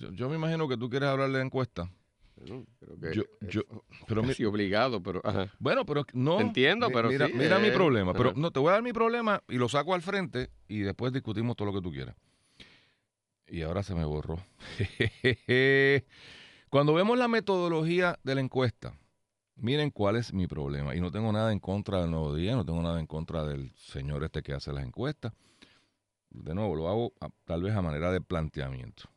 Yo, yo me imagino que tú quieres hablar de la encuesta. Bueno, creo que Yo, yo, pero mi- obligado, pero ajá. bueno, pero no. Te entiendo, pero mira, sí, mira mi eh, problema. Pero ajá. no, te voy a dar mi problema y lo saco al frente y después discutimos todo lo que tú quieras. Y ahora se me borró. Cuando vemos la metodología de la encuesta, miren cuál es mi problema. Y no tengo nada en contra del Nuevo Día, no tengo nada en contra del señor este que hace las encuestas. De nuevo, lo hago a- tal vez a manera de planteamiento.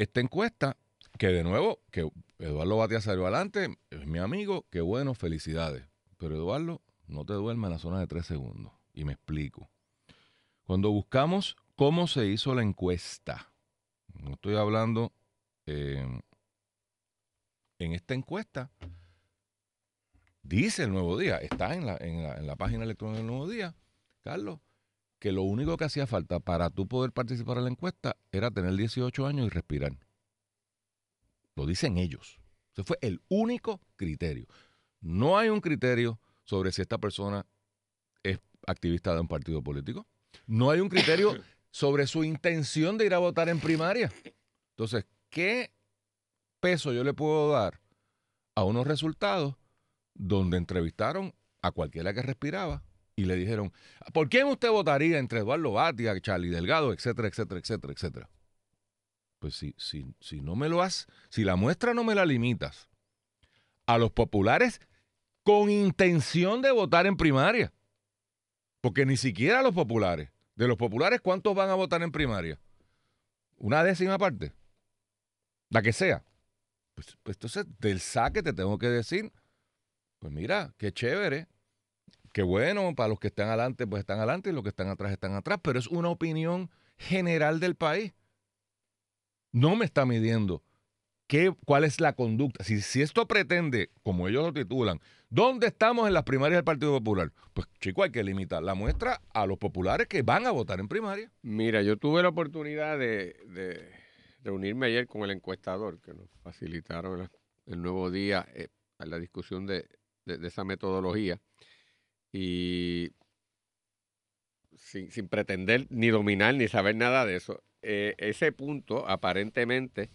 Esta encuesta, que de nuevo, que Eduardo Batia salió adelante, es mi amigo, qué bueno, felicidades. Pero Eduardo, no te duermas en la zona de tres segundos. Y me explico. Cuando buscamos cómo se hizo la encuesta, no estoy hablando eh, en esta encuesta, dice el Nuevo Día, está en la, en la, en la página electrónica del Nuevo Día, Carlos, que lo único que hacía falta para tú poder participar en la encuesta era tener 18 años y respirar. Lo dicen ellos. Ese fue el único criterio. No hay un criterio sobre si esta persona es activista de un partido político. No hay un criterio sobre su intención de ir a votar en primaria. Entonces, ¿qué peso yo le puedo dar a unos resultados donde entrevistaron a cualquiera que respiraba y le dijeron, ¿por quién usted votaría entre Eduardo Batia, Charlie Delgado, etcétera, etcétera, etcétera, etcétera? Pues si, si, si no me lo has, si la muestra no me la limitas a los populares con intención de votar en primaria, porque ni siquiera los populares, de los populares, ¿cuántos van a votar en primaria? Una décima parte, la que sea. Pues, pues entonces, del saque te tengo que decir, pues mira, qué chévere, qué bueno, para los que están adelante, pues están adelante, y los que están atrás están atrás, pero es una opinión general del país. No me está midiendo qué, cuál es la conducta. Si, si esto pretende, como ellos lo titulan, ¿dónde estamos en las primarias del Partido Popular? Pues chico, hay que limitar la muestra a los populares que van a votar en primaria. Mira, yo tuve la oportunidad de, de reunirme ayer con el encuestador que nos facilitaron el, nuevo día eh, a la discusión de- de esa metodología y sin, sin pretender ni dominar ni saber nada de eso. eh, ese punto aparentemente,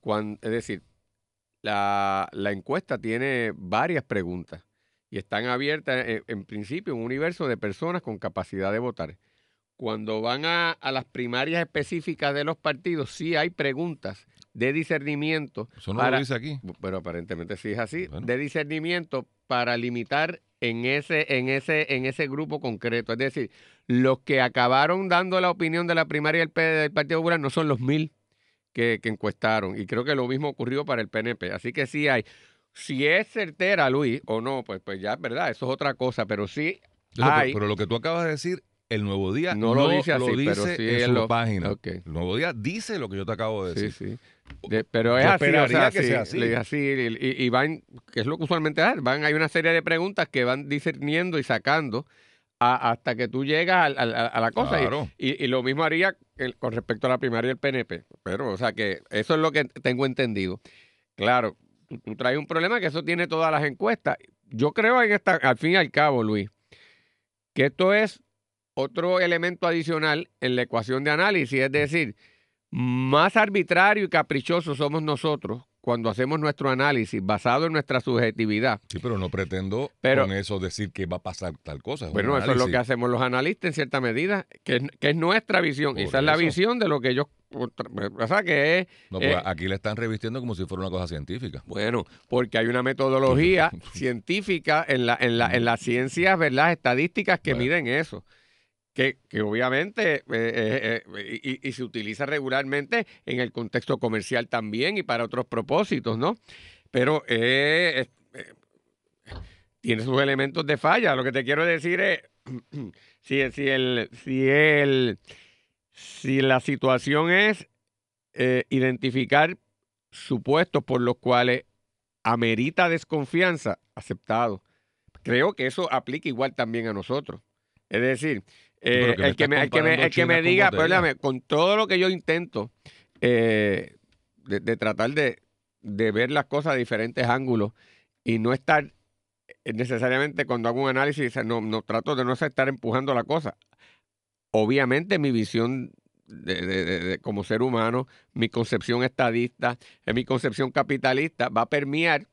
cuan- es decir, la, la encuesta tiene varias preguntas y están abiertas en, en principio un universo de personas con capacidad de votar. Cuando van a, a las primarias específicas de los partidos, sí hay preguntas de discernimiento. Eso no para- lo dice aquí. Pero aparentemente sí es así. Bueno. De discernimiento para limitar en ese, en ese, en ese grupo concreto. Es decir, los que acabaron dando la opinión de la primaria del, del Partido Popular no son los mil que, que encuestaron. Y creo que lo mismo ocurrió para el PNP. Así que sí hay. Si es certera, Luis, o no, pues, pues ya es verdad, eso es otra cosa. Pero sí Pero, hay. pero lo que tú acabas de decir, el Nuevo Día No lo dice así, pero dice sí en su lo- página. El Nuevo Día dice lo que yo te acabo de Sí, decir. sí. De- pero es Yo así, o esperaría sea, que sí, sea así. y, van, que es lo que usualmente hacen, van, hay una serie de preguntas que van discerniendo y sacando a- hasta que tú llegas a, a la cosa. Y- Claro. Y, y lo mismo haría el- con respecto a la primaria del PNP. Pero, o sea, que eso es lo que tengo entendido. Claro, tú, tú traes un problema que eso tiene todas las encuestas. Yo creo en esta, al fin y al cabo, Luis, que esto es otro elemento adicional en la ecuación de análisis, es decir, más arbitrario y caprichoso somos nosotros cuando hacemos nuestro análisis basado en nuestra subjetividad. Sí, pero no pretendo Pero- con eso decir que va a pasar tal cosa. Bueno, eso es lo que hacemos los analistas en cierta medida, que es, que es nuestra visión. Por Esa es la visión de lo que ellos... O sea, que es... No, porque eh, aquí le están revistiendo como si fuera una cosa científica. Bueno, porque hay una metodología científica en, la, en, la, en las ciencias, ¿verdad? Estadísticas que Bueno. miden eso. Que, obviamente eh, eh, eh, y, y se utiliza regularmente en el contexto comercial también y para otros propósitos, ¿no? Pero tiene sus elementos de falla. Lo que te quiero decir es, si, si, el, si, el, si la situación es identificar supuestos por los cuales amerita desconfianza, aceptado. Creo que eso aplica igual también a nosotros. Es decir, eh, que el, que me, el que me- comparando el que me China con diga, perdóname, con todo lo que yo intento eh, de, de tratar de, de ver las cosas de diferentes ángulos y no estar eh, necesariamente cuando hago un análisis, no, no trato de no estar empujando la cosa. Obviamente mi visión como ser humano, mi concepción estadista, mi concepción capitalista, va a permear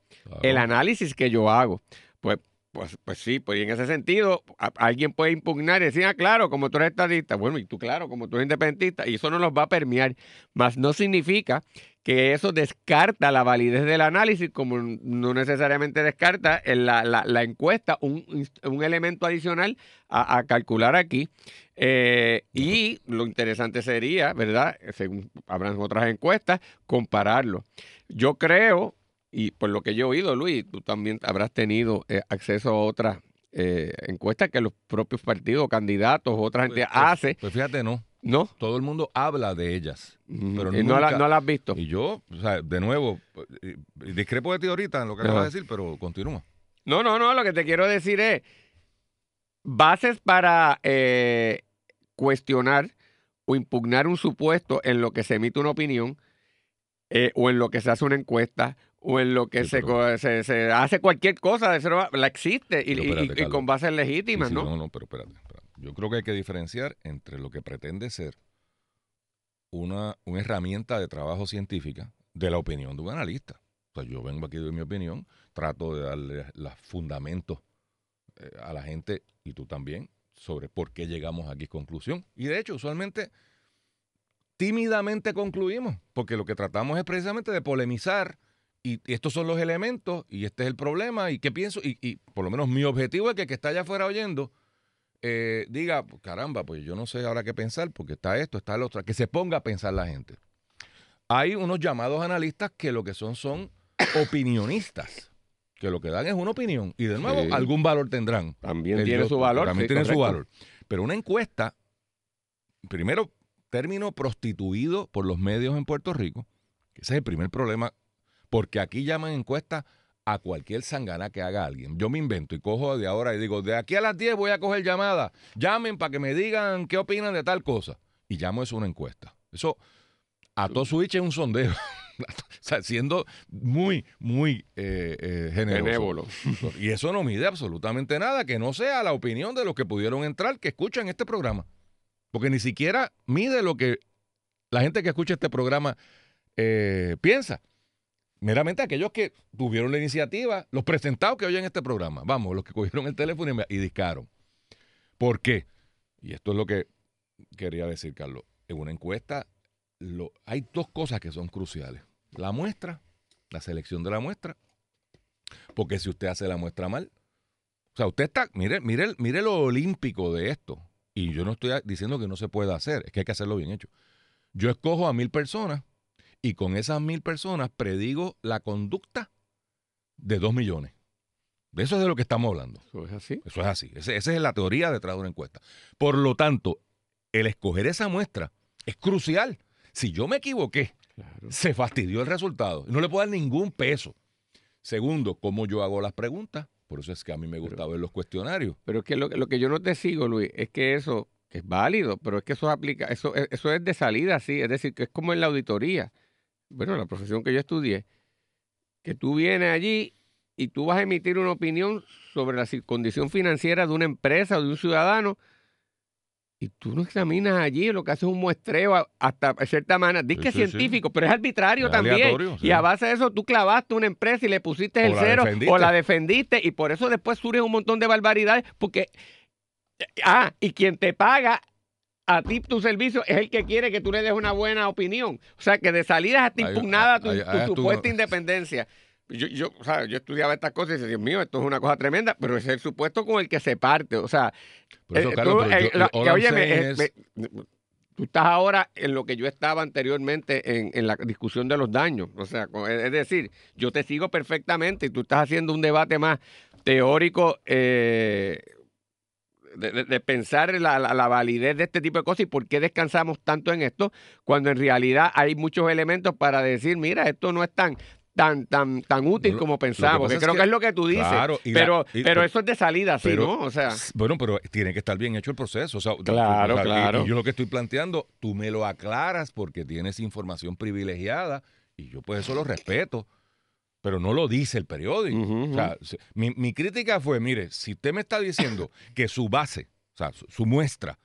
el análisis que yo hago. Pues pues, pues sí, pues en ese sentido, alguien puede impugnar y decir, ah, claro, como tú eres estadista, bueno, y tú, claro, como tú eres independentista, y eso no los va a permear, más no significa que eso descarta la validez del análisis, como no necesariamente descarta la, la, encuesta, un, un, elemento adicional a, calcular aquí. Eh, y lo interesante sería, ¿verdad? Según habrán otras encuestas, compararlo. Yo creo y por lo que yo he oído, Luis, tú también habrás tenido eh, acceso a otras eh, encuestas que los propios partidos, candidatos, otra gente pues, pues, hace. Pues fíjate, no. ¿No? Todo el mundo habla de ellas. Pero y no, las has visto. Y yo, o sea, de nuevo, discrepo de ti ahorita en lo que acabas de decir, pero continúa. No, no, no, lo que te quiero decir es bases para eh, cuestionar o impugnar un supuesto en lo que se emite una opinión o en lo que se hace una encuesta o en lo que se, se, hace cualquier cosa, de cero, la existe y, con bases legítimas, ¿no? No, no, pero espérate, Yo creo que hay que diferenciar entre lo que pretende ser una, una herramienta de trabajo científica de la opinión de un analista. O sea, yo vengo aquí de mi opinión, trato de darle los fundamentos eh, a la gente y tú también sobre por qué llegamos aquí a conclusión. Y de hecho, usualmente tímidamente concluimos, porque lo que tratamos es precisamente de polemizar y, estos son los elementos y este es el problema y qué pienso y, por lo menos mi objetivo es que el que está allá afuera oyendo eh, diga, pues, caramba, pues yo no sé ahora qué pensar porque está esto, está el otro, que se ponga a pensar la gente. Hay unos llamados analistas que lo que son son opinionistas, que lo que dan es una opinión y de nuevo algún valor tendrán. También tiene su valor. También tiene su valor. Pero una encuesta, primero, término prostituido por los medios en Puerto Rico, ese es el primer problema porque aquí llaman encuesta a cualquier sangana que haga alguien. Yo me invento y cojo de ahora y digo, de aquí a las 10 voy a coger llamada. Llamen para que me digan qué opinan de tal cosa. Y llamo eso una encuesta. Eso a todo switch es un sondeo. o sea, siendo muy, muy eh, eh generoso. y eso no mide absolutamente nada que no sea la opinión de los que pudieron entrar, que escuchan este programa. Porque ni siquiera mide lo que la gente que escucha este programa eh, piensa meramente aquellos que tuvieron la iniciativa, los presentados que oyen este programa, vamos, los que cogieron el teléfono y, discaron. ¿Por qué? Y esto es lo que quería decir, Carlos. En una encuesta lo, hay dos cosas que son cruciales. La muestra, la selección de la muestra, porque si usted hace la muestra mal, o sea, usted está, mire, mire, mire lo olímpico de esto. Y yo no estoy diciendo que no se pueda hacer, es que hay que hacerlo bien hecho. Yo escojo a mil personas y con esas mil personas predigo la conducta de dos millones. De eso es de lo que estamos hablando. Eso es así. Eso es así. esa es la teoría detrás de una encuesta. Por lo tanto, el escoger esa muestra es crucial. Si yo me equivoqué, se fastidió el resultado. No le puedo dar ningún peso. Segundo, cómo yo hago las preguntas. Por eso es que a mí me gusta ver los cuestionarios. Pero es que lo, lo, que yo no te sigo, Luis, es que eso es válido, pero es que eso aplica, eso, eso es de salida, sí. Es decir, que es como en la auditoría bueno, la profesión que yo estudié, que tú vienes allí y tú vas a emitir una opinión sobre la condición financiera de una empresa o de un ciudadano y tú no examinas allí, lo que haces es un muestreo hasta cierta manera. Dice que es científico, pero es arbitrario también. Y a base de eso tú clavaste una empresa y le pusiste el cero o la defendiste y por eso después surge un montón de barbaridades porque... Ah, y quien te paga a ti tu servicio es el que quiere que tú le des una buena opinión. O sea, que de salida está impugnada tu, supuesta independencia. Yo, yo, o sea, yo estudiaba estas cosas y decía, Dios mío, esto es una cosa tremenda, pero es el supuesto con el que se parte. O sea, oye, tú estás ahora en lo que yo estaba anteriormente en, en, la discusión de los daños. O sea, es decir, yo te sigo perfectamente y tú estás haciendo un debate más teórico eh, de, pensar la, la, validez de este tipo de cosas y por qué descansamos tanto en esto, cuando en realidad hay muchos elementos para decir, mira, esto no es tan tan tan tan útil como pensamos, que creo que, es lo que tú dices, pero pero eso es de salida, sí, ¿no? O sea, bueno, pero tiene que estar bien hecho el proceso, claro, claro. Y, yo lo que estoy planteando, tú me lo aclaras porque tienes información privilegiada y yo pues eso lo respeto pero no lo dice el periódico. O sea, mi, crítica fue, mire, si usted me está diciendo que su base, o sea, su, muestra,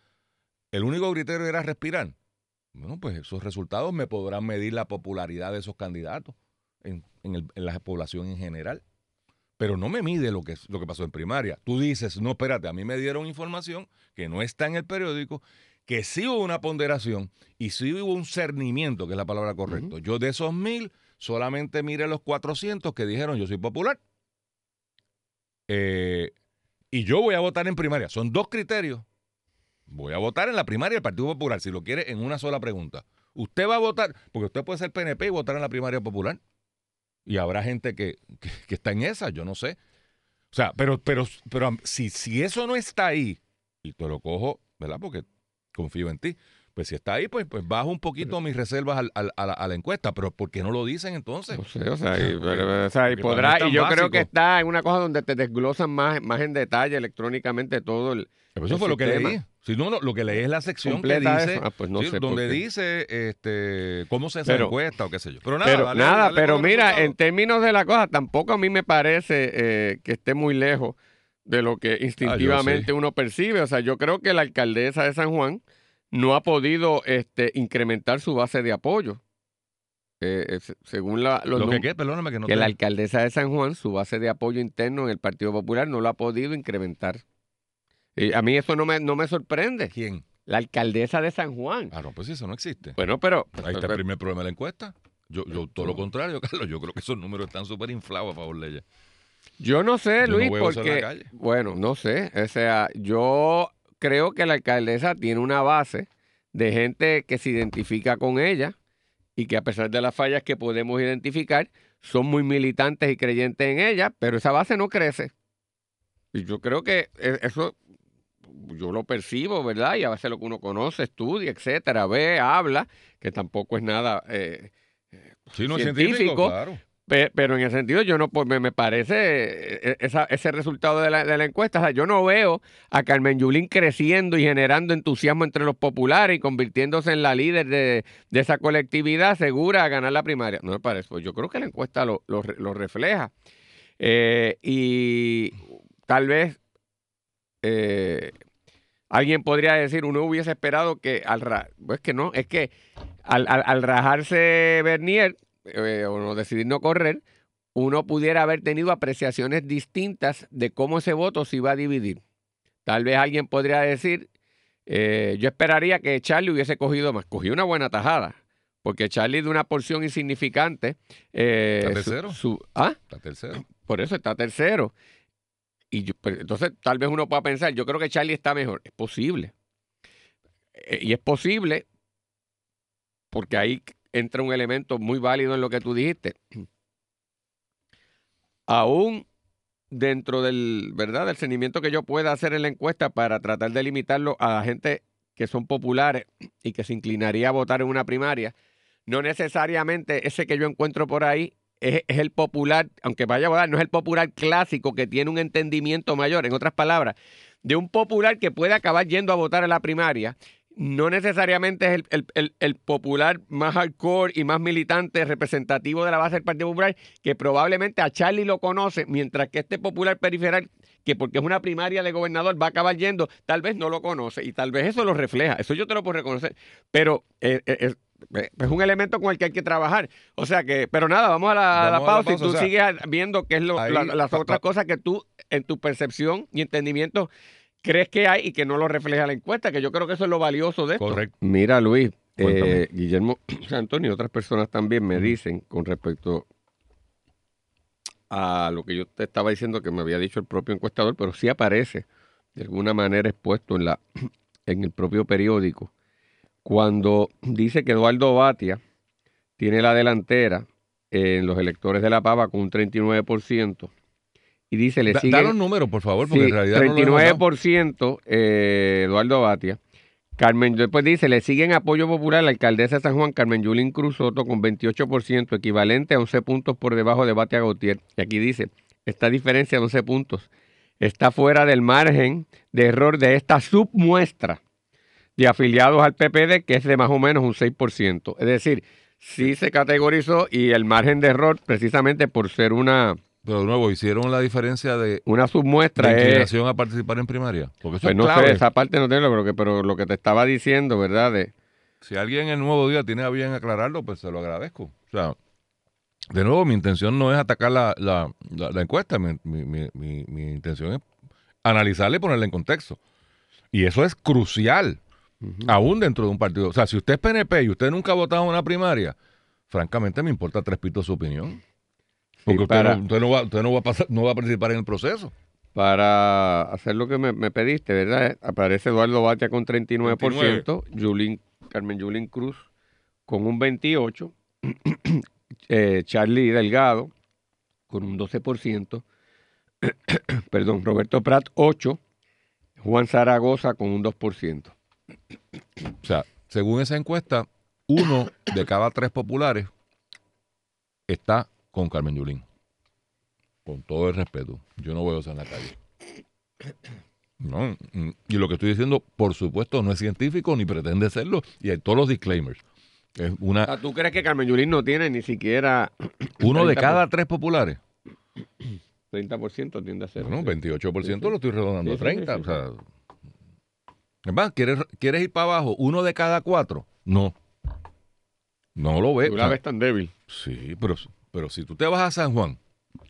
el único criterio era respirar, Bueno, pues esos resultados me podrán medir la popularidad de esos candidatos en, en la población en general pero no me mide lo que, lo que pasó en primaria. Tú dices, no, espérate, a mí me dieron información que no está en el periódico, que sí hubo una ponderación y sí hubo un cernimiento, que es la palabra correcta. Yo de esos mil, solamente mire los 400 que dijeron yo soy popular. Eh, y yo voy a votar en primaria. Son dos criterios. Voy a votar en la primaria del Partido Popular, si lo quiere, en una sola pregunta. Usted va a votar, porque usted puede ser PNP y votar en la primaria popular. Y habrá gente que, está en esa, yo no sé. O sea, pero, pero, pero si, si eso no está ahí, y te lo cojo, ¿verdad? Porque confío en ti. Pues si está ahí, pues, pues bajo un poquito mis reservas a, la, encuesta, pero ¿por qué no lo dicen entonces? No sé, o sea, y, podrá, y yo creo que está en una cosa donde te desglosan más, más en detalle electrónicamente todo el, eso fue lo que leí. Si no, lo que leí es la sección que dice, ah, pues donde dice este, cómo se hace la encuesta o qué sé yo. Pero nada, pero, nada, pero mira, en términos de la cosa, tampoco a mí me parece eh, que esté muy lejos de lo que ah, instintivamente uno percibe. O sea, yo creo que la alcaldesa de San Juan no ha podido este, incrementar su base de apoyo. Eh, según la, los ¿Lo que, qué? Perdóname que no que la alcaldesa de San Juan, su base de apoyo interno en el Partido Popular no lo ha podido incrementar. Y a mí eso no me, no me sorprende. ¿Quién? La alcaldesa de San Juan. Ah, no, pues eso no existe. Bueno, pero... Ahí está el primer problema de la encuesta. Yo, yo todo lo contrario, Carlos. Yo creo que esos números están súper inflados a favor de ella. Yo no sé, Luis, porque... Bueno, no sé. O sea, yo creo que la alcaldesa tiene una base de gente que se identifica con ella y que a pesar de las fallas que podemos identificar, son muy militantes y creyentes en ella, pero esa base no crece. Y yo creo que e, eso yo lo percibo, ¿verdad? Y a veces lo que uno conoce, estudia, etcétera, ve, habla, que tampoco es nada eh, científico, pero en el sentido, yo no, pues me, parece eh, esa, ese resultado de la, de la encuesta. O sea, yo no veo a Carmen Yulín creciendo y generando entusiasmo entre los populares y convirtiéndose en la líder de, esa colectividad segura a ganar la primaria. No me parece. Pues yo creo que la encuesta lo, lo, refleja. Eh, y tal vez eh, alguien podría decir, uno hubiese esperado que al pues que no, es que al, rajarse Bernier eh, o no decidir no correr, uno pudiera haber tenido apreciaciones distintas de cómo ese voto se iba a dividir. Tal vez alguien podría decir, eh, yo esperaría que Charlie hubiese cogido más, cogió una buena tajada, porque Charlie de una porción insignificante. está tercero. ¿ah? Está tercero. Por eso está tercero. Y pues, entonces tal vez uno pueda pensar, yo creo que Charlie está mejor. Es posible. Eh, y es posible porque ahí entra un elemento muy válido en lo que tú dijiste. Aún dentro del, ¿verdad? del que yo pueda hacer en la encuesta para tratar de limitarlo a la gente que son populares y que se inclinaría a votar en una primaria, no necesariamente ese que yo encuentro por ahí es, el popular, aunque vaya a votar, no es el popular clásico que tiene un entendimiento mayor. En otras palabras, de un popular que puede acabar yendo a votar a la primaria, no necesariamente es el, popular más hardcore y más militante representativo de la base del Partido Popular, que probablemente a Charlie lo conoce, mientras que este popular periferal, que porque es una primaria de gobernador va a acabar yendo, tal vez no lo conoce y tal vez eso lo refleja. Eso yo te lo puedo reconocer. Pero eh, eh, es un elemento con el que hay que trabajar. O sea que, pero nada, vamos a la, pausa, y tú sigues viendo qué es lo, las otras cosas que tú, en tu percepción y entendimiento, crees que hay y que no lo refleja la encuesta, que yo creo que eso es lo valioso de esto. Correcto. Mira, Luis, eh, Guillermo Antonio y otras personas también me dicen con respecto a lo que yo te estaba diciendo que me había dicho el propio encuestador, pero sí aparece de alguna manera expuesto en, la, en el propio periódico cuando dice que Eduardo Batia tiene la delantera en los electores de La Pava con un 39%. Y dice, le sigue... Da los números, por favor, porque en realidad 39% eh, Eduardo Batia. Carmen, después dice, le siguen apoyo popular la alcaldesa de San Juan, Carmen Yulín Cruz Soto, con 28%, equivalente a 11 puntos por debajo de Batia Gautier. Y aquí dice, esta diferencia de 11 puntos está fuera del margen de error de esta submuestra de afiliados al PPD, que es de más o menos un 6%. Es decir, sí se categorizó y el margen de error, precisamente por ser una... Pero de nuevo, hicieron la diferencia de una submuestra de inclinación a participar en primaria. Porque pues no sé, esa parte no tengo, pero, que, pero lo que te estaba diciendo, ¿verdad? De, si alguien en el nuevo día tiene a bien aclararlo, pues se lo agradezco. O sea, de nuevo, mi intención no es atacar la, la, la, encuesta, mi, mi, mi, mi, intención es analizarla y ponerla en contexto. Y eso es crucial, aún dentro de un partido. O sea, si usted es PNP y usted nunca ha votado en una primaria, francamente me importa tres pitos su opinión. Porque usted, no, usted, no, va, usted no, va a pasar, no va a participar en el proceso. Para hacer lo que me, pediste, ¿verdad? Aparece Eduardo Batia con 39%, Carmen Yulín Cruz con un 28%, eh, Charlie Delgado con un 12%, perdón, Roberto Prat 8%, Juan Zaragoza con un 2%. O sea, según esa encuesta, uno de cada tres populares está con Carmen Yulín. Con todo el respeto. Yo no voy a usar en la calle. No, y lo que estoy diciendo, por supuesto, no es científico ni pretende serlo. Y hay todos los disclaimers. Es una, ¿Tú crees que Carmen Yulín no tiene ni siquiera... Uno de cada tres populares. 30% tiende a ser. No, 28% lo estoy redondando a 30. o sea, es ¿quieres, ¿quieres ir para abajo? ¿Uno de cada cuatro? No. No lo ves. Tú la ves tan débil. Sí, pero, pero si tú te vas a San Juan,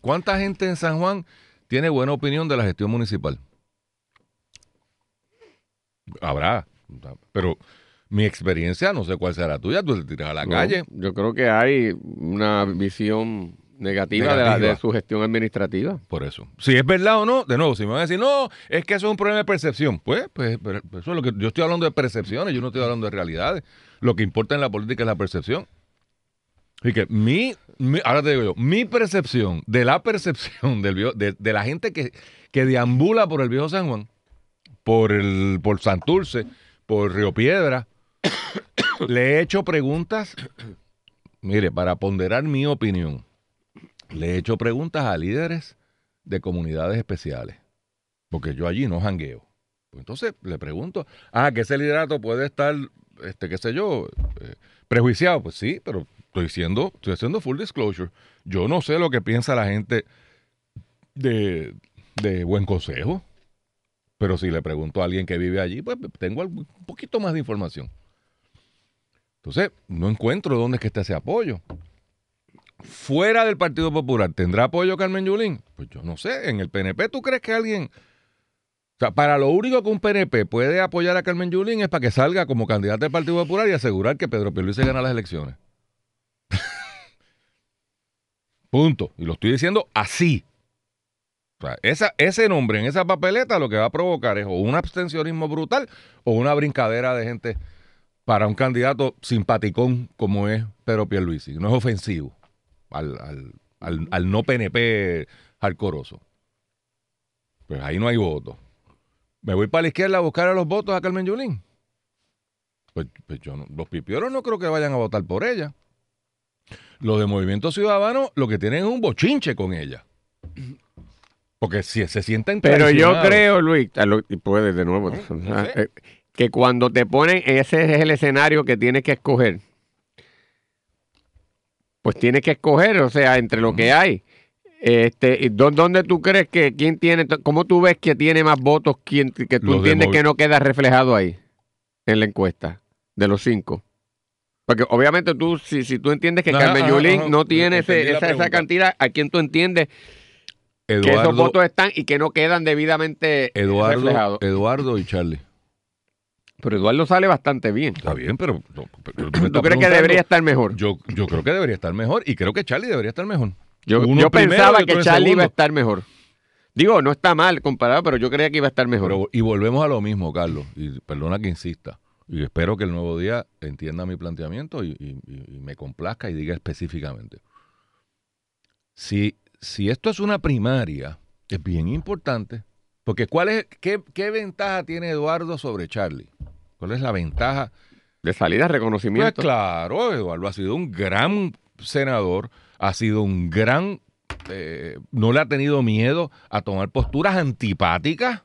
¿cuánta gente en San Juan tiene buena opinión de la gestión municipal? Habrá, pero mi experiencia, no sé cuál será la tuya, tú te tiras a la calle. Yo creo que hay una visión negativa, De, su gestión administrativa. Por eso. Si es verdad o no, de nuevo, si me van a decir, no, es que eso es un problema de percepción, pues, pues, pues, eso es lo que yo estoy hablando de percepciones, yo no estoy hablando de realidades. Lo que importa en la política es la percepción. Y que mi, ahora te digo yo, mi percepción de la percepción del de, la gente que, que deambula por el viejo San Juan, por el, por Santurce, por Río Piedra, le he hecho preguntas, mire, para ponderar mi opinión le he hecho preguntas a líderes de comunidades especiales, porque yo allí no jangueo. Pues entonces le pregunto, ah, que ese liderato puede estar, este, qué sé yo, eh, prejuiciado. Pues sí, pero estoy diciendo, estoy haciendo full disclosure. Yo no sé lo que piensa la gente de, de buen consejo, pero si le pregunto a alguien que vive allí, pues tengo un poquito más de información. Entonces, no encuentro dónde es que está ese apoyo fuera del Partido Popular, ¿tendrá apoyo Carmen Yulín? Pues yo no sé. En el PNP, ¿tú crees que alguien... O sea, para lo único que un PNP puede apoyar a Carmen Yulín es para que salga como candidato del Partido Popular y asegurar que Pedro se gana las elecciones. Punto. Y lo estoy diciendo así. O sea, ese nombre en esa papeleta lo que va a provocar es o un abstencionismo brutal o una brincadera de gente para un candidato simpaticón como es Pedro Pierluisi. No es ofensivo al, al, al, no PNP alcoroso. Pues ahí no hay voto. Me voy para la izquierda a buscar a los votos a Carmen Yulín. Pues, pues yo no, los pipioros no creo que vayan a votar por ella. Los de Movimiento Ciudadano lo que tienen es un bochinche con ella. Porque si se sienten Pero yo creo, Luis, y puedes de nuevo, eh, que cuando te ponen, ese es el escenario que tienes que escoger pues tienes que escoger, o sea, entre lo que hay. Este, ¿Dónde tú crees que quién tiene, cómo tú ves que tiene más votos quién, que tú entiendes que no queda reflejado ahí en la encuesta de los cinco? Porque obviamente tú, si, si tú entiendes que Carmen Yulín no tiene esa, cantidad, ¿a quién tú entiendes que esos votos están y que no quedan debidamente reflejados? Eduardo y Charlie. Pero Eduardo sale bastante bien. Está bien, pero... ¿Tú, crees que debería estar mejor? Yo, yo creo que debería estar mejor y creo que Charlie debería estar mejor. Yo, pensaba que Charlie iba a estar mejor. Digo, no está mal comparado, pero yo creía que iba a estar mejor. y volvemos a lo mismo, Carlos, y perdona que insista. Y espero que el nuevo día entienda mi planteamiento y, me complazca y diga específicamente. Si, si esto es una primaria, es bien importante, porque ¿cuál es, qué, qué ventaja tiene Eduardo sobre Charlie? ¿Cuál es la ventaja? De salida, reconocimiento. Pues claro, Eduardo ha sido un gran senador, ha sido un gran... Eh, no le ha tenido miedo a tomar posturas antipáticas.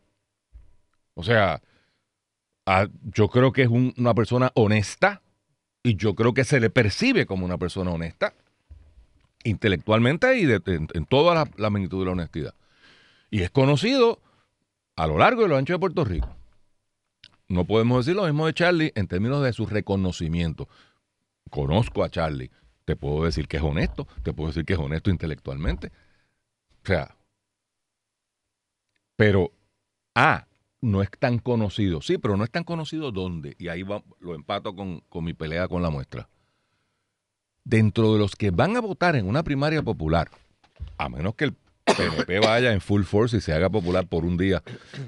O sea, yo creo que es una persona honesta y yo creo que se le percibe como una persona honesta intelectualmente y en, toda la, magnitud de la honestidad. Y es conocido a lo largo y lo ancho de Puerto Rico. no podemos decir lo mismo de Charlie en términos de su reconocimiento. Conozco a Charlie. Te puedo decir que es honesto. Te puedo decir que es honesto intelectualmente. O sea. Pero, ah, no es tan conocido. Sí, pero no es tan conocido dónde. Y ahí va, lo empato con, con mi pelea con la muestra. Dentro de los que van a votar en una primaria popular, a menos que el PNP vaya en full force y se haga popular por un día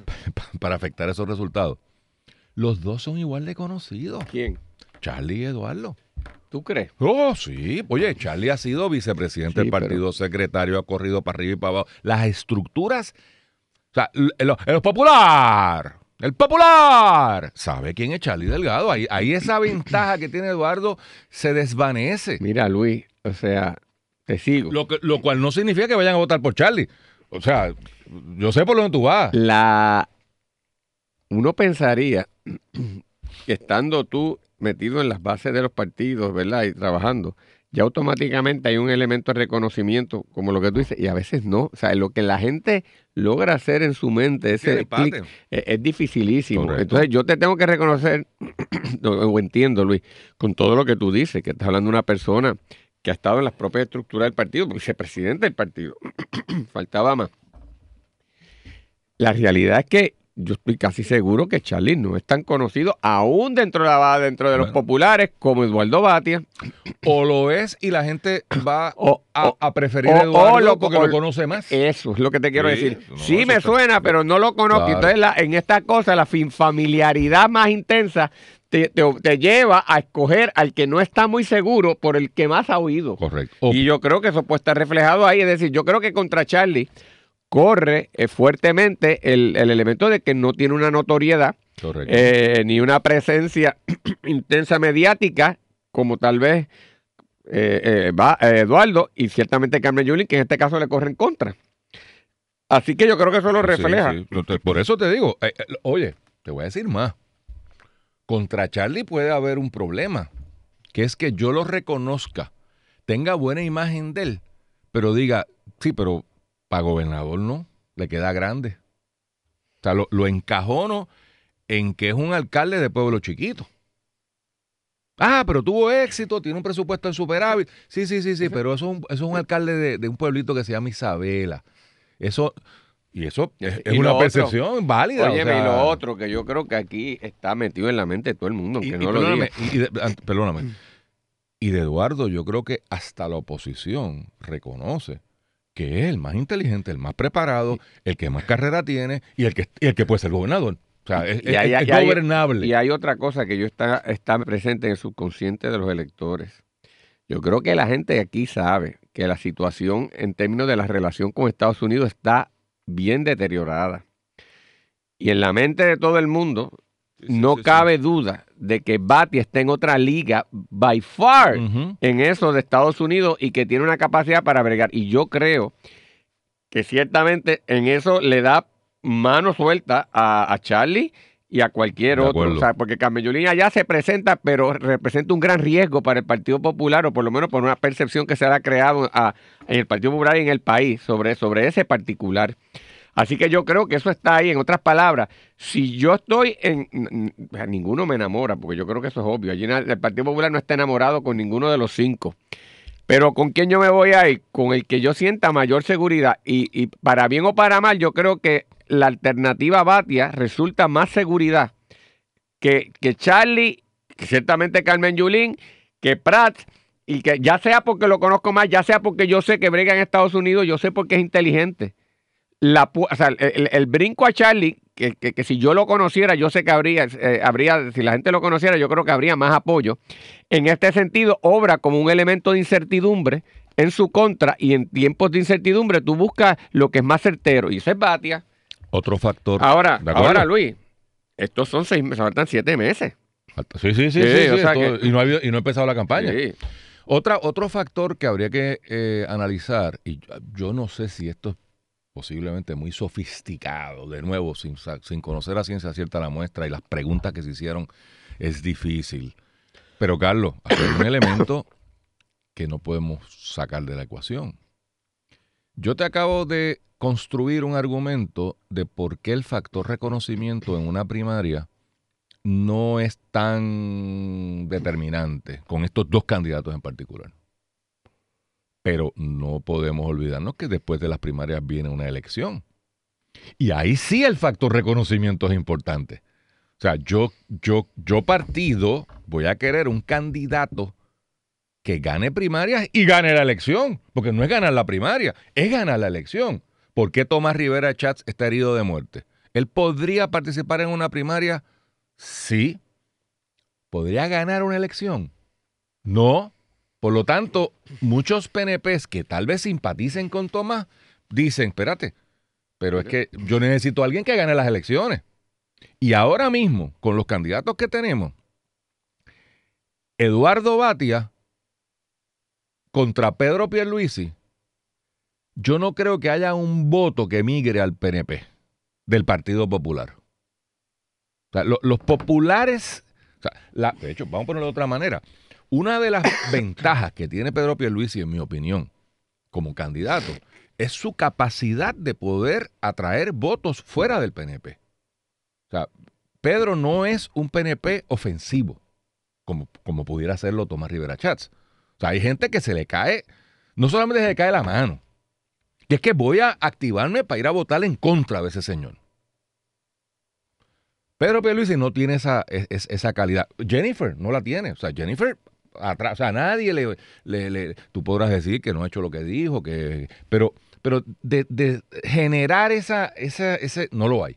para afectar esos resultados, los dos son igual de conocidos. ¿Quién? Charlie y Eduardo. ¿Tú crees? Oh, sí. Oye, Charlie ha sido vicepresidente Sí, del partido, secretario, ha corrido para arriba y para abajo. Las estructuras. O sea, el popular. El popular. ¿Sabe quién es Charlie Delgado? Ahí, ahí esa ventaja que tiene Eduardo se desvanece. Mira, Luis, o sea, te sigo. Lo, que- lo cual no significa que vayan a votar por Charlie. O sea, yo sé por dónde tú vas. La uno pensaría que estando tú metido en las bases de los partidos, ¿verdad? Y trabajando, ya automáticamente hay un elemento de reconocimiento, como lo que tú dices, y a veces no. O sea, lo que la gente logra hacer en su mente, ese empate. es, es dificilísimo. Correcto. Entonces yo te tengo que reconocer, o entiendo, Luis, con todo lo que tú dices, que estás hablando de una persona que ha estado en las propias estructuras del partido, vicepresidente del partido. Faltaba más. La realidad es que yo estoy casi seguro que Charlie no es tan conocido, aún dentro de, la, dentro de los populares, como Eduardo Batia. O lo es y la gente va O- a, o- a preferir a Eduardo o lo- porque lo conoce más. Eso es lo que te quiero Sí, decir. no, sí me suena, pero no lo conozco. Claro. Entonces, la- en esta cosa, la familiaridad más intensa te, te- te lleva a escoger al que no está muy seguro por el que más ha oído. Correcto. Y yo creo que eso puede estar reflejado ahí. Es decir, yo creo que contra Charlie corre eh, fuertemente el, el elemento de que no tiene una notoriedad eh, ni una presencia intensa mediática como tal vez eh, va Eduardo y ciertamente Carmen Yulín, que en este caso le corre en contra. Así que yo creo que eso lo refleja. sí. Por eso te digo, oye, te voy a decir más. Contra Charlie puede haber un problema, que es que yo lo reconozca, tenga buena imagen de él, pero diga, sí, pero para gobernador no, le queda grande. O sea, lo, lo encajono en que es un alcalde de pueblo chiquito. Ah, pero tuvo éxito, tiene un presupuesto en superávit. Sí, sí, sí, sí, pero eso es un, eso es un alcalde de, de un pueblito que se llama Isabela. Eso, y eso es, es Y una lo otro, percepción válida. o Oye, sea, y lo otro que yo creo que aquí está metido en la mente de todo el mundo, aunque y no lo diga. y- de, perdóname. Y de Eduardo, yo creo que hasta la oposición reconoce que es el más inteligente, el más preparado, el que más carrera tiene y el que, y el que puede ser gobernador. O sea, es, Y hay- es- es y hay- gobernable. Y hay otra cosa que yo está, está presente en el subconsciente de los electores. Yo creo que la gente aquí sabe que la situación en términos de la relación con Estados Unidos está bien deteriorada. Y en la mente de todo el mundo Sí, sí, no sí, sí. cabe duda de que Bati está en otra liga by far en eso de Estados Unidos y que tiene una capacidad para bregar. Y yo creo que ciertamente en eso le da mano suelta a, a Charlie y a cualquier otro. O sea, porque Carmellolín allá se presenta, pero representa un gran riesgo para el Partido Popular, o por lo menos por una percepción que se ha creado a- en el Partido Popular y en el país sobre, sobre ese particular. Así que yo creo que eso está ahí. En otras palabras, si yo estoy en. Ninguno me enamora, porque yo creo que eso es obvio. Allí el Partido Popular no está enamorado con ninguno de los cinco. Pero ¿con quién yo me voy a? Con el que yo sienta mayor seguridad. Y, y para bien o para mal, yo creo que la alternativa Batia resulta más seguridad que, que Charlie, que ciertamente Carmen Yulín, que Pratt, y que ya sea porque lo conozco más, ya sea porque yo sé que brega en Estados Unidos, yo sé porque es inteligente. La, pu- o sea, el, brinco a Charlie, que, que- que si yo lo conociera, yo sé que habría, eh, habría, si la gente lo conociera, yo creo que habría más apoyo. En este sentido, obra como un elemento de incertidumbre en su contra y en tiempos de incertidumbre tú buscas lo que es más certero y eso es Batia. Otro factor. Ahora, ahora Luis, estos son seis meses, faltan siete meses. Sí, sí, sí. Sí, sí, o sí, sea esto- que- y, no ha habido- y no ha empezado la campaña. Sí. Otra, otro factor que habría que eh, analizar, y yo, yo no sé si esto es posiblemente muy sofisticado, de nuevo, sin, sin conocer a ciencia cierta la muestra y las preguntas que se hicieron, es difícil. Pero Carlos, hay un elemento que no podemos sacar de la ecuación. Yo te acabo de construir un argumento de por qué el factor reconocimiento en una primaria no es tan determinante con estos dos candidatos en particular. Pero no podemos olvidarnos que después de las primarias viene una elección. Y ahí sí el factor reconocimiento es importante. O sea, yo, yo, yo partido voy a querer un candidato que gane primarias y gane la elección. Porque no es ganar la primaria, es ganar la elección. ¿Por qué Tomás Rivera Chats está herido de muerte? ¿Él podría participar en una primaria? Sí. ¿Podría ganar una elección? No. Por lo tanto, muchos PNPs que tal vez simpaticen con Tomás dicen, espérate, pero es que yo necesito a alguien que gane las elecciones. Y ahora mismo, con los candidatos que tenemos, Eduardo Batia contra Pedro Pierluisi, yo no creo que haya un voto que migre al PNP del Partido Popular. Los populares, de hecho, vamos a ponerlo de otra manera. Una de las ventajas que tiene Pedro Pierluisi, en mi opinión, como candidato, es su capacidad de poder atraer votos fuera del PNP. O sea, Pedro no es un PNP ofensivo, como, como pudiera hacerlo Tomás Rivera Chats. O sea, hay gente que se le cae, no solamente se le cae la mano, que es que voy a activarme para ir a votar en contra de ese señor. Pedro Pierluisi no tiene esa, esa calidad. Jennifer no la tiene. O sea, Jennifer atrás, o sea, nadie le, le, tú podrás decir que no ha hecho lo que dijo, que, pero, pero de, de generar esa, esa, ese, no lo hay.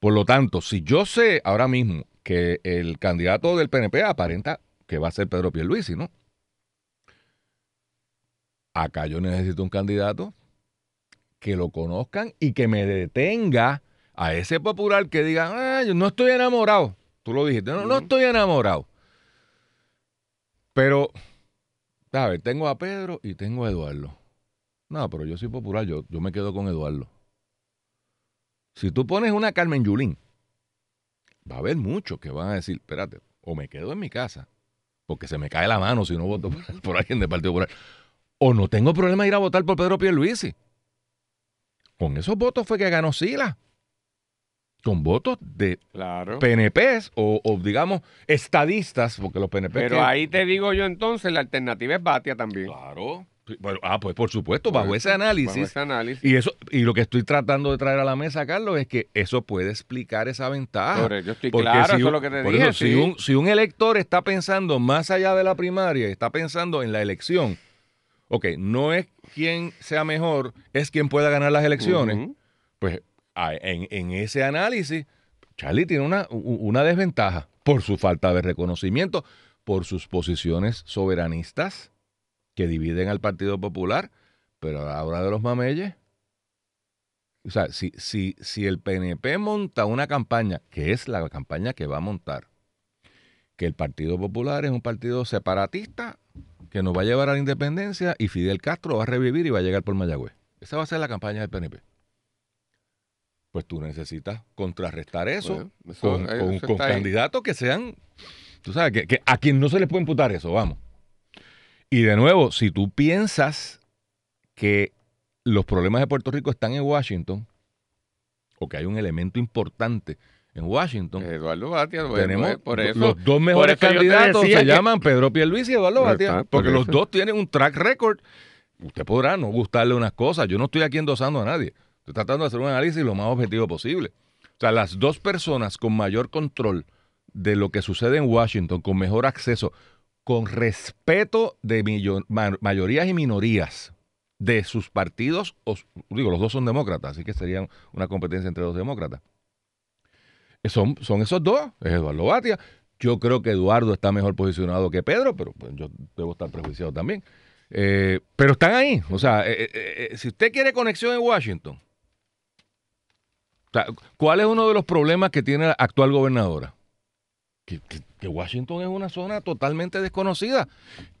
Por lo tanto, si yo sé ahora mismo que el candidato del PNP aparenta que va a ser Pedro Pierluisi, ¿no? Acá yo necesito un candidato que lo conozcan y que me detenga a ese popular que diga, ah, yo no estoy enamorado. Tú lo dijiste, no, no estoy enamorado. Pero, ver, Tengo a Pedro y tengo a Eduardo. No, pero yo soy popular, yo, yo me quedo con Eduardo. Si tú pones una Carmen Yulín, va a haber muchos que van a decir, espérate, o me quedo en mi casa, porque se me cae la mano si no voto por, alguien del Partido Popular, o no tengo problema de ir a votar por Pedro Pierluisi. Con esos votos fue que ganó Sila. Con votos de PNPs o, digamos, estadistas, porque los PNP... Pero ahí te digo yo entonces, la alternativa es Batia también. Claro ah, pues por supuesto, bajo, ese análisis, Y eso y lo que estoy tratando de traer a la mesa, Carlos, es que eso puede explicar esa ventaja. yo estoy claro, eso es lo que te dije. si, un, si un elector está pensando más allá de la primaria, está pensando en la elección, ok, no es quien sea mejor, es quien pueda ganar las elecciones, pues en, ese análisis, Charlie tiene una, desventaja por su falta de reconocimiento, por sus posiciones soberanistas que dividen al Partido Popular, pero a la hora de los mameyes, o sea, si el PNP monta una campaña, que es la campaña que va a montar, que el Partido Popular es un partido separatista que nos va a llevar a la independencia y Fidel Castro va a revivir y va a llegar por Mayagüez. Esa va a ser la campaña del PNP. Pues tú necesitas contrarrestar eso, con, candidatos que sean, tú sabes, que, que a quien no se le puede imputar eso, vamos. Y de nuevo, si tú piensas que los problemas de Puerto Rico están en Washington, o que hay un elemento importante en Washington. Eduardo Batia, tenemos por eso, los dos mejores candidatos se llaman Pedro Pierluisi y Eduardo Batia, porque los dos tienen un track record. Usted podrá no gustarle unas cosas, yo no estoy aquí endosando a nadie. Estoy tratando de hacer un análisis lo más objetivo posible. O sea, las dos personas con mayor control de lo que sucede en Washington, con mejor acceso, con respeto de mayorías y minorías de sus partidos, digo, los dos son demócratas, así que serían una competencia entre dos demócratas. Eh, son, son esos dos, es Eduardo Batia. Yo creo que Eduardo está mejor posicionado que Pedro, pero pues, yo debo estar prejuiciado también. Eh, pero están ahí. O sea, eh, si usted quiere conexión en Washington, ¿cuál es uno de los problemas que tiene la actual gobernadora? que, Washington es una zona totalmente desconocida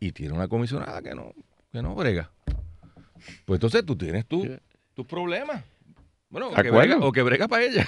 y tiene una comisionada que no, que no brega. Pues entonces tú tienes tus problemas. Bueno, o que, brega, o que brega para ella.